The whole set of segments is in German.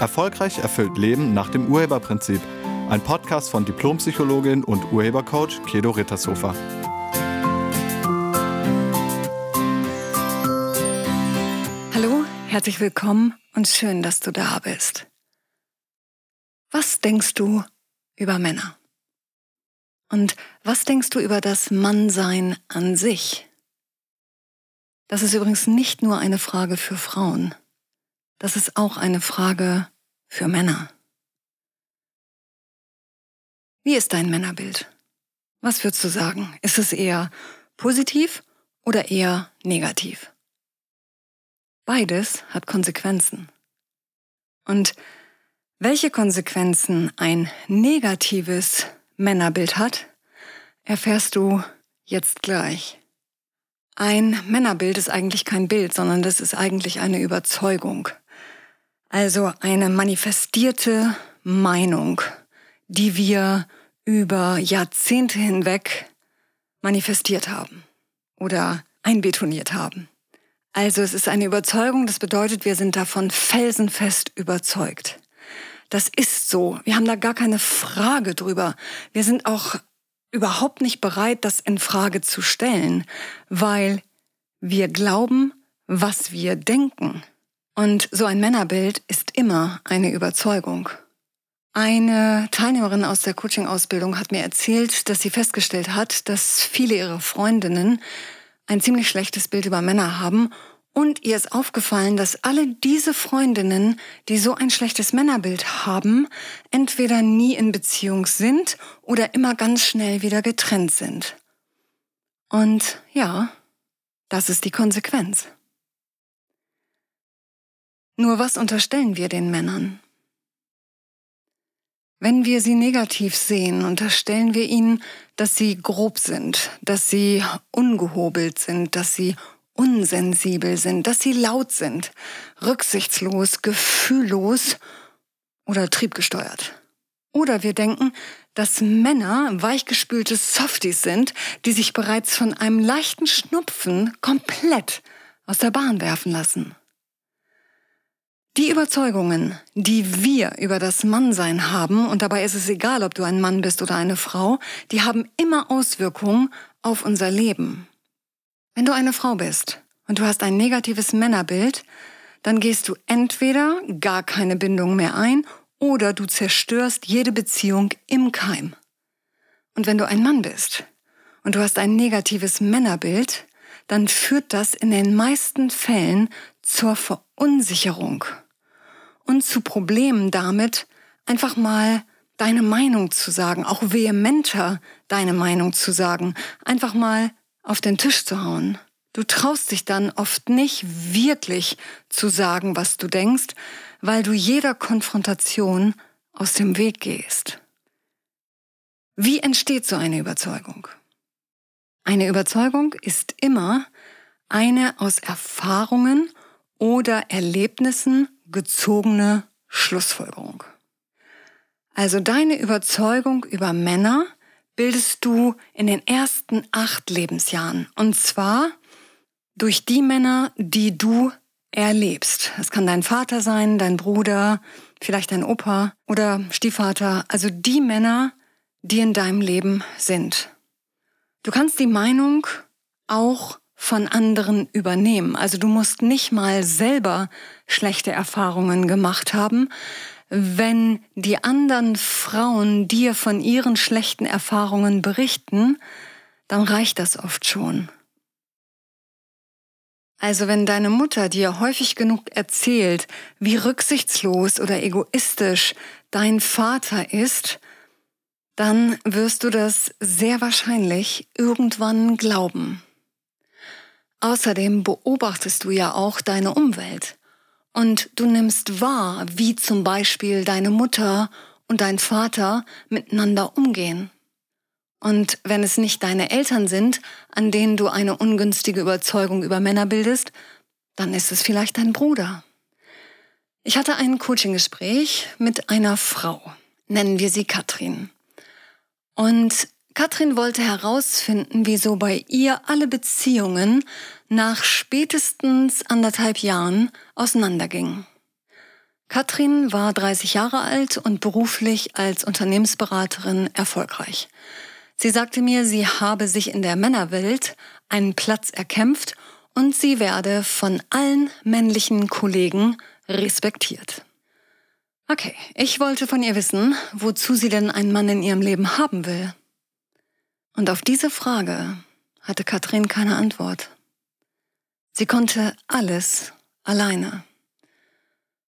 Erfolgreich erfüllt Leben nach dem Urheberprinzip. Ein Podcast von Diplompsychologin und Urhebercoach Kedo Rittershofer. Hallo, herzlich willkommen und schön, dass du da bist. Was denkst du über Männer? Und was denkst du über das Mannsein an sich? Das ist übrigens nicht nur eine Frage für Frauen. Das ist auch eine Frage für Männer. Wie ist dein Männerbild? Was würdest du sagen? Ist es eher positiv oder eher negativ? Beides hat Konsequenzen. Und welche Konsequenzen ein negatives Männerbild hat, erfährst du jetzt gleich. Ein Männerbild ist eigentlich kein Bild, sondern das ist eigentlich eine Überzeugung. Also eine manifestierte Meinung, die wir über Jahrzehnte hinweg manifestiert haben oder einbetoniert haben. Also es ist eine Überzeugung, das bedeutet, wir sind davon felsenfest überzeugt. Das ist so. Wir haben da gar keine Frage drüber. Wir sind auch überhaupt nicht bereit, das in Frage zu stellen, weil wir glauben, was wir denken. Und so ein Männerbild ist immer eine Überzeugung. Eine Teilnehmerin aus der Coaching-Ausbildung hat mir erzählt, dass sie festgestellt hat, dass viele ihrer Freundinnen ein ziemlich schlechtes Bild über Männer haben und ihr ist aufgefallen, dass alle diese Freundinnen, die so ein schlechtes Männerbild haben, entweder nie in Beziehung sind oder immer ganz schnell wieder getrennt sind. Und ja, das ist die Konsequenz. Nur was unterstellen wir den Männern? Wenn wir sie negativ sehen, unterstellen wir ihnen, dass sie grob sind, dass sie ungehobelt sind, dass sie unsensibel sind, dass sie laut sind, rücksichtslos, gefühllos oder triebgesteuert. Oder wir denken, dass Männer weichgespülte Softies sind, die sich bereits von einem leichten Schnupfen komplett aus der Bahn werfen lassen. Die Überzeugungen, die wir über das Mannsein haben, und dabei ist es egal, ob du ein Mann bist oder eine Frau, die haben immer Auswirkungen auf unser Leben. Wenn du eine Frau bist und du hast ein negatives Männerbild, dann gehst du entweder gar keine Bindung mehr ein oder du zerstörst jede Beziehung im Keim. Und wenn du ein Mann bist und du hast ein negatives Männerbild, dann führt das in den meisten Fällen zur Verunsicherung und zu Problemen damit, einfach mal deine Meinung zu sagen, auch vehementer deine Meinung zu sagen, einfach mal auf den Tisch zu hauen. Du traust dich dann oft nicht wirklich zu sagen, was du denkst, weil du jeder Konfrontation aus dem Weg gehst. Wie entsteht so eine Überzeugung? Eine Überzeugung ist immer eine aus Erfahrungen oder Erlebnissen gezogene Schlussfolgerung. Also deine Überzeugung über Männer bildest du in den ersten acht Lebensjahren. Und zwar durch die Männer, die du erlebst. Es kann dein Vater sein, dein Bruder, vielleicht dein Opa oder Stiefvater. Also die Männer, die in deinem Leben sind. Du kannst die Meinung auch von anderen übernehmen. Also du musst nicht mal selber schlechte Erfahrungen gemacht haben. Wenn die anderen Frauen dir von ihren schlechten Erfahrungen berichten, dann reicht das oft schon. Also wenn deine Mutter dir häufig genug erzählt, wie rücksichtslos oder egoistisch dein Vater ist, dann wirst du das sehr wahrscheinlich irgendwann glauben. Außerdem beobachtest du ja auch deine Umwelt und du nimmst wahr, wie zum Beispiel deine Mutter und dein Vater miteinander umgehen. Und wenn es nicht deine Eltern sind, an denen du eine ungünstige Überzeugung über Männer bildest, dann ist es vielleicht dein Bruder. Ich hatte ein Coaching-Gespräch mit einer Frau, nennen wir sie Katrin. Und Katrin wollte herausfinden, wieso bei ihr alle Beziehungen nach spätestens anderthalb Jahren auseinandergingen. Katrin war 30 Jahre alt und beruflich als Unternehmensberaterin erfolgreich. Sie sagte mir, sie habe sich in der Männerwelt einen Platz erkämpft und sie werde von allen männlichen Kollegen respektiert. Okay, ich wollte von ihr wissen, wozu sie denn einen Mann in ihrem Leben haben will. Und auf diese Frage hatte Katrin keine Antwort. Sie konnte alles alleine.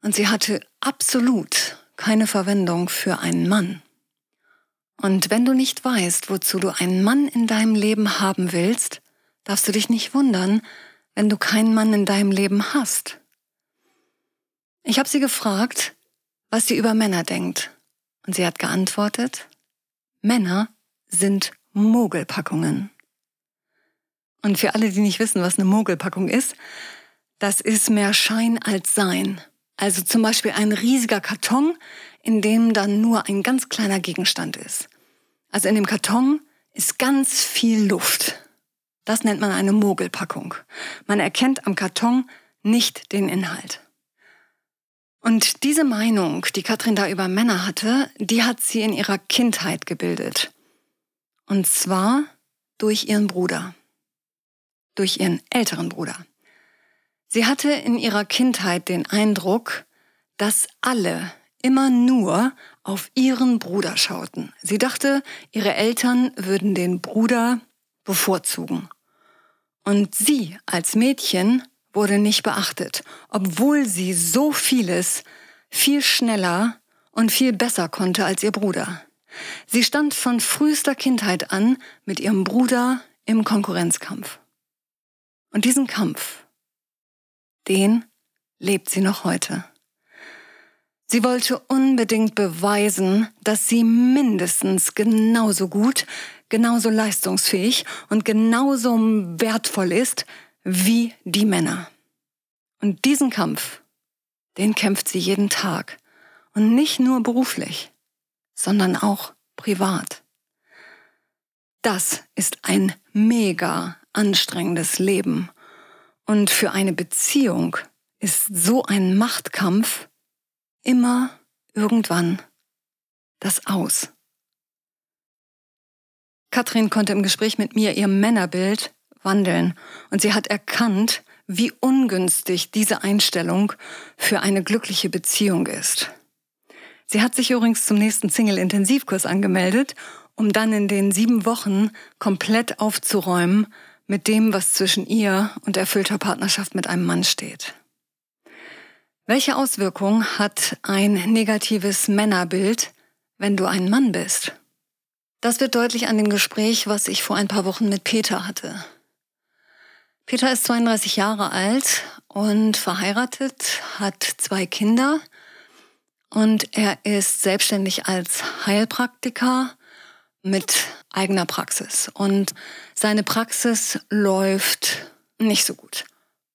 Und sie hatte absolut keine Verwendung für einen Mann. Und wenn du nicht weißt, wozu du einen Mann in deinem Leben haben willst, darfst du dich nicht wundern, wenn du keinen Mann in deinem Leben hast. Ich habe sie gefragt, was sie über Männer denkt. Und sie hat geantwortet, Männer sind Mogelpackungen. Und für alle, die nicht wissen, was eine Mogelpackung ist, das ist mehr Schein als Sein. Also zum Beispiel ein riesiger Karton, in dem dann nur ein ganz kleiner Gegenstand ist. Also in dem Karton ist ganz viel Luft. Das nennt man eine Mogelpackung. Man erkennt am Karton nicht den Inhalt. Und diese Meinung, die Katrin da über Männer hatte, die hat sie in ihrer Kindheit gebildet. Und zwar durch ihren Bruder. Durch ihren älteren Bruder. Sie hatte in ihrer Kindheit den Eindruck, dass alle immer nur auf ihren Bruder schauten. Sie dachte, ihre Eltern würden den Bruder bevorzugen. Und sie als Mädchen wurde nicht beachtet, obwohl sie so vieles viel schneller und viel besser konnte als ihr Bruder. Sie stand von frühester Kindheit an mit ihrem Bruder im Konkurrenzkampf. Und diesen Kampf, den lebt sie noch heute. Sie wollte unbedingt beweisen, dass sie mindestens genauso gut, genauso leistungsfähig und genauso wertvoll ist wie die Männer. Und diesen Kampf, den kämpft sie jeden Tag. Und nicht nur beruflich, sondern auch privat. Das ist ein mega anstrengendes Leben. Und für eine Beziehung ist so ein Machtkampf immer irgendwann das Aus. Katrin konnte im Gespräch mit mir ihr Männerbild wandeln und sie hat erkannt, wie ungünstig diese Einstellung für eine glückliche Beziehung ist. Sie hat sich übrigens zum nächsten Single-Intensivkurs angemeldet, um dann in den sieben Wochen komplett aufzuräumen mit dem, was zwischen ihr und erfüllter Partnerschaft mit einem Mann steht. Welche Auswirkung hat ein negatives Männerbild, wenn du ein Mann bist? Das wird deutlich an dem Gespräch, was ich vor ein paar Wochen mit Peter hatte. Peter ist 32 Jahre alt und verheiratet, hat zwei Kinder und er ist selbstständig als Heilpraktiker mit eigener Praxis. Und seine Praxis läuft nicht so gut.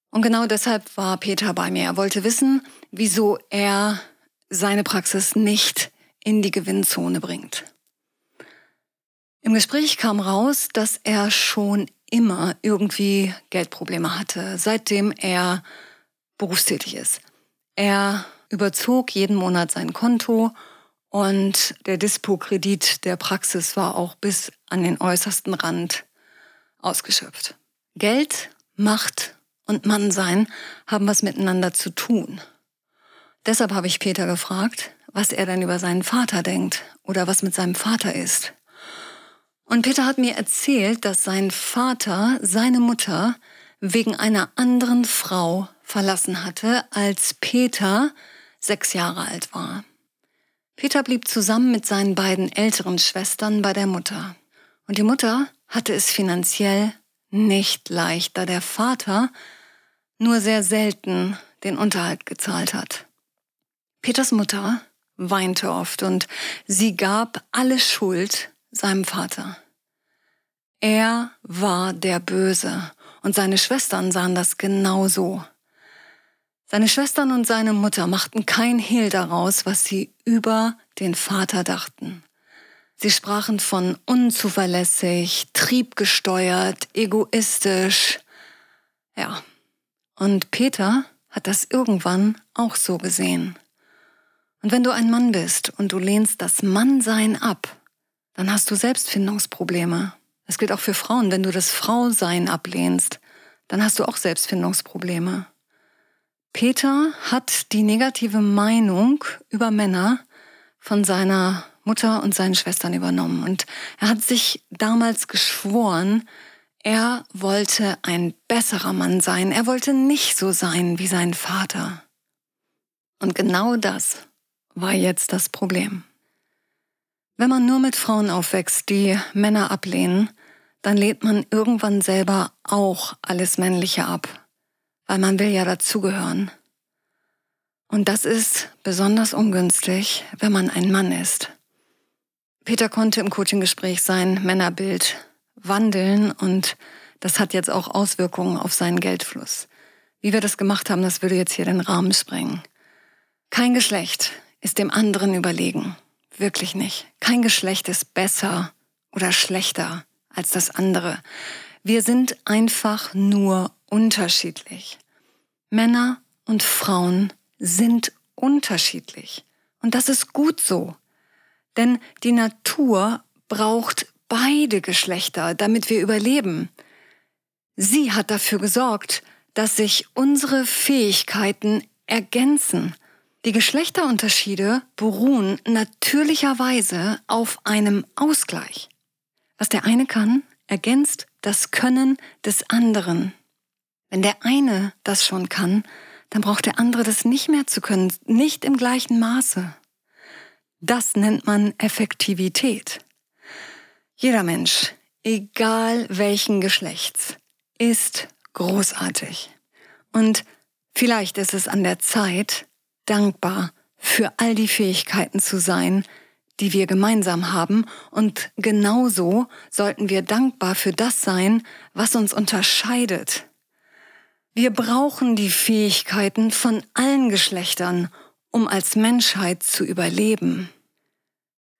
Und genau deshalb war Peter bei mir. Er wollte wissen, wieso er seine Praxis nicht in die Gewinnzone bringt. Im Gespräch kam raus, dass er schon immer irgendwie Geldprobleme hatte, seitdem er berufstätig ist. Er überzog jeden Monat sein Konto und der Dispo-Kredit der Praxis war auch bis an den äußersten Rand ausgeschöpft. Geld, Macht und Mannsein haben was miteinander zu tun. Deshalb habe ich Peter gefragt, was er denn über seinen Vater denkt oder was mit seinem Vater ist. Und Peter hat mir erzählt, dass sein Vater seine Mutter wegen einer anderen Frau verlassen hatte, als Peter sechs Jahre alt war. Peter blieb zusammen mit seinen beiden älteren Schwestern bei der Mutter. Und die Mutter hatte es finanziell nicht leicht, da der Vater nur sehr selten den Unterhalt gezahlt hat. Peters Mutter weinte oft und sie gab alle Schuld seinem Vater. Er war der Böse und seine Schwestern sahen das genauso. Seine Schwestern und seine Mutter machten kein Hehl daraus, was sie über den Vater dachten. Sie sprachen von unzuverlässig, triebgesteuert, egoistisch. Ja, und Peter hat das irgendwann auch so gesehen. Und wenn du ein Mann bist und du lehnst das Mannsein ab, dann hast du Selbstfindungsprobleme. Das gilt auch für Frauen. Wenn du das Frausein ablehnst, dann hast du auch Selbstfindungsprobleme. Peter hat die negative Meinung über Männer von seiner Mutter und seinen Schwestern übernommen. Und er hat sich damals geschworen, er wollte ein besserer Mann sein. Er wollte nicht so sein wie sein Vater. Und genau das war jetzt das Problem. Wenn man nur mit Frauen aufwächst, die Männer ablehnen, dann lehnt man irgendwann selber auch alles Männliche ab, weil man will ja dazugehören. Und das ist besonders ungünstig, wenn man ein Mann ist. Peter konnte im Coaching-Gespräch sein Männerbild wandeln und das hat jetzt auch Auswirkungen auf seinen Geldfluss. Wie wir das gemacht haben, das würde jetzt hier den Rahmen sprengen. Kein Geschlecht ist dem anderen überlegen. Wirklich nicht. Kein Geschlecht ist besser oder schlechter als das andere. Wir sind einfach nur unterschiedlich. Männer und Frauen sind unterschiedlich. Und das ist gut so. Denn die Natur braucht beide Geschlechter, damit wir überleben. Sie hat dafür gesorgt, dass sich unsere Fähigkeiten ergänzen. Die Geschlechterunterschiede beruhen natürlicherweise auf einem Ausgleich. Was der eine kann, ergänzt das Können des anderen. Wenn der eine das schon kann, dann braucht der andere das nicht mehr zu können, nicht im gleichen Maße. Das nennt man Effektivität. Jeder Mensch, egal welchen Geschlechts, ist großartig. Und vielleicht ist es an der Zeit, dankbar für all die Fähigkeiten zu sein, die wir gemeinsam haben. Und genauso sollten wir dankbar für das sein, was uns unterscheidet. Wir brauchen die Fähigkeiten von allen Geschlechtern, um als Menschheit zu überleben.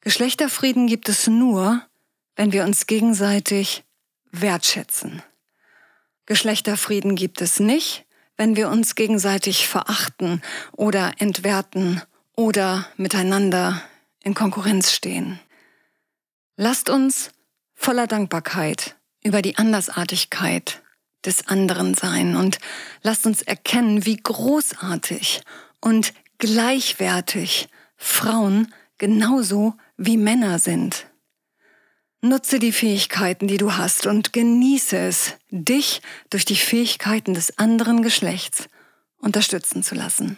Geschlechterfrieden gibt es nur, wenn wir uns gegenseitig wertschätzen. Geschlechterfrieden gibt es nicht, wenn wir uns gegenseitig verachten oder entwerten oder miteinander in Konkurrenz stehen. Lasst uns voller Dankbarkeit über die Andersartigkeit des anderen sein und lasst uns erkennen, wie großartig und gleichwertig Frauen genauso wie Männer sind. Nutze die Fähigkeiten, die du hast und genieße es, dich durch die Fähigkeiten des anderen Geschlechts unterstützen zu lassen.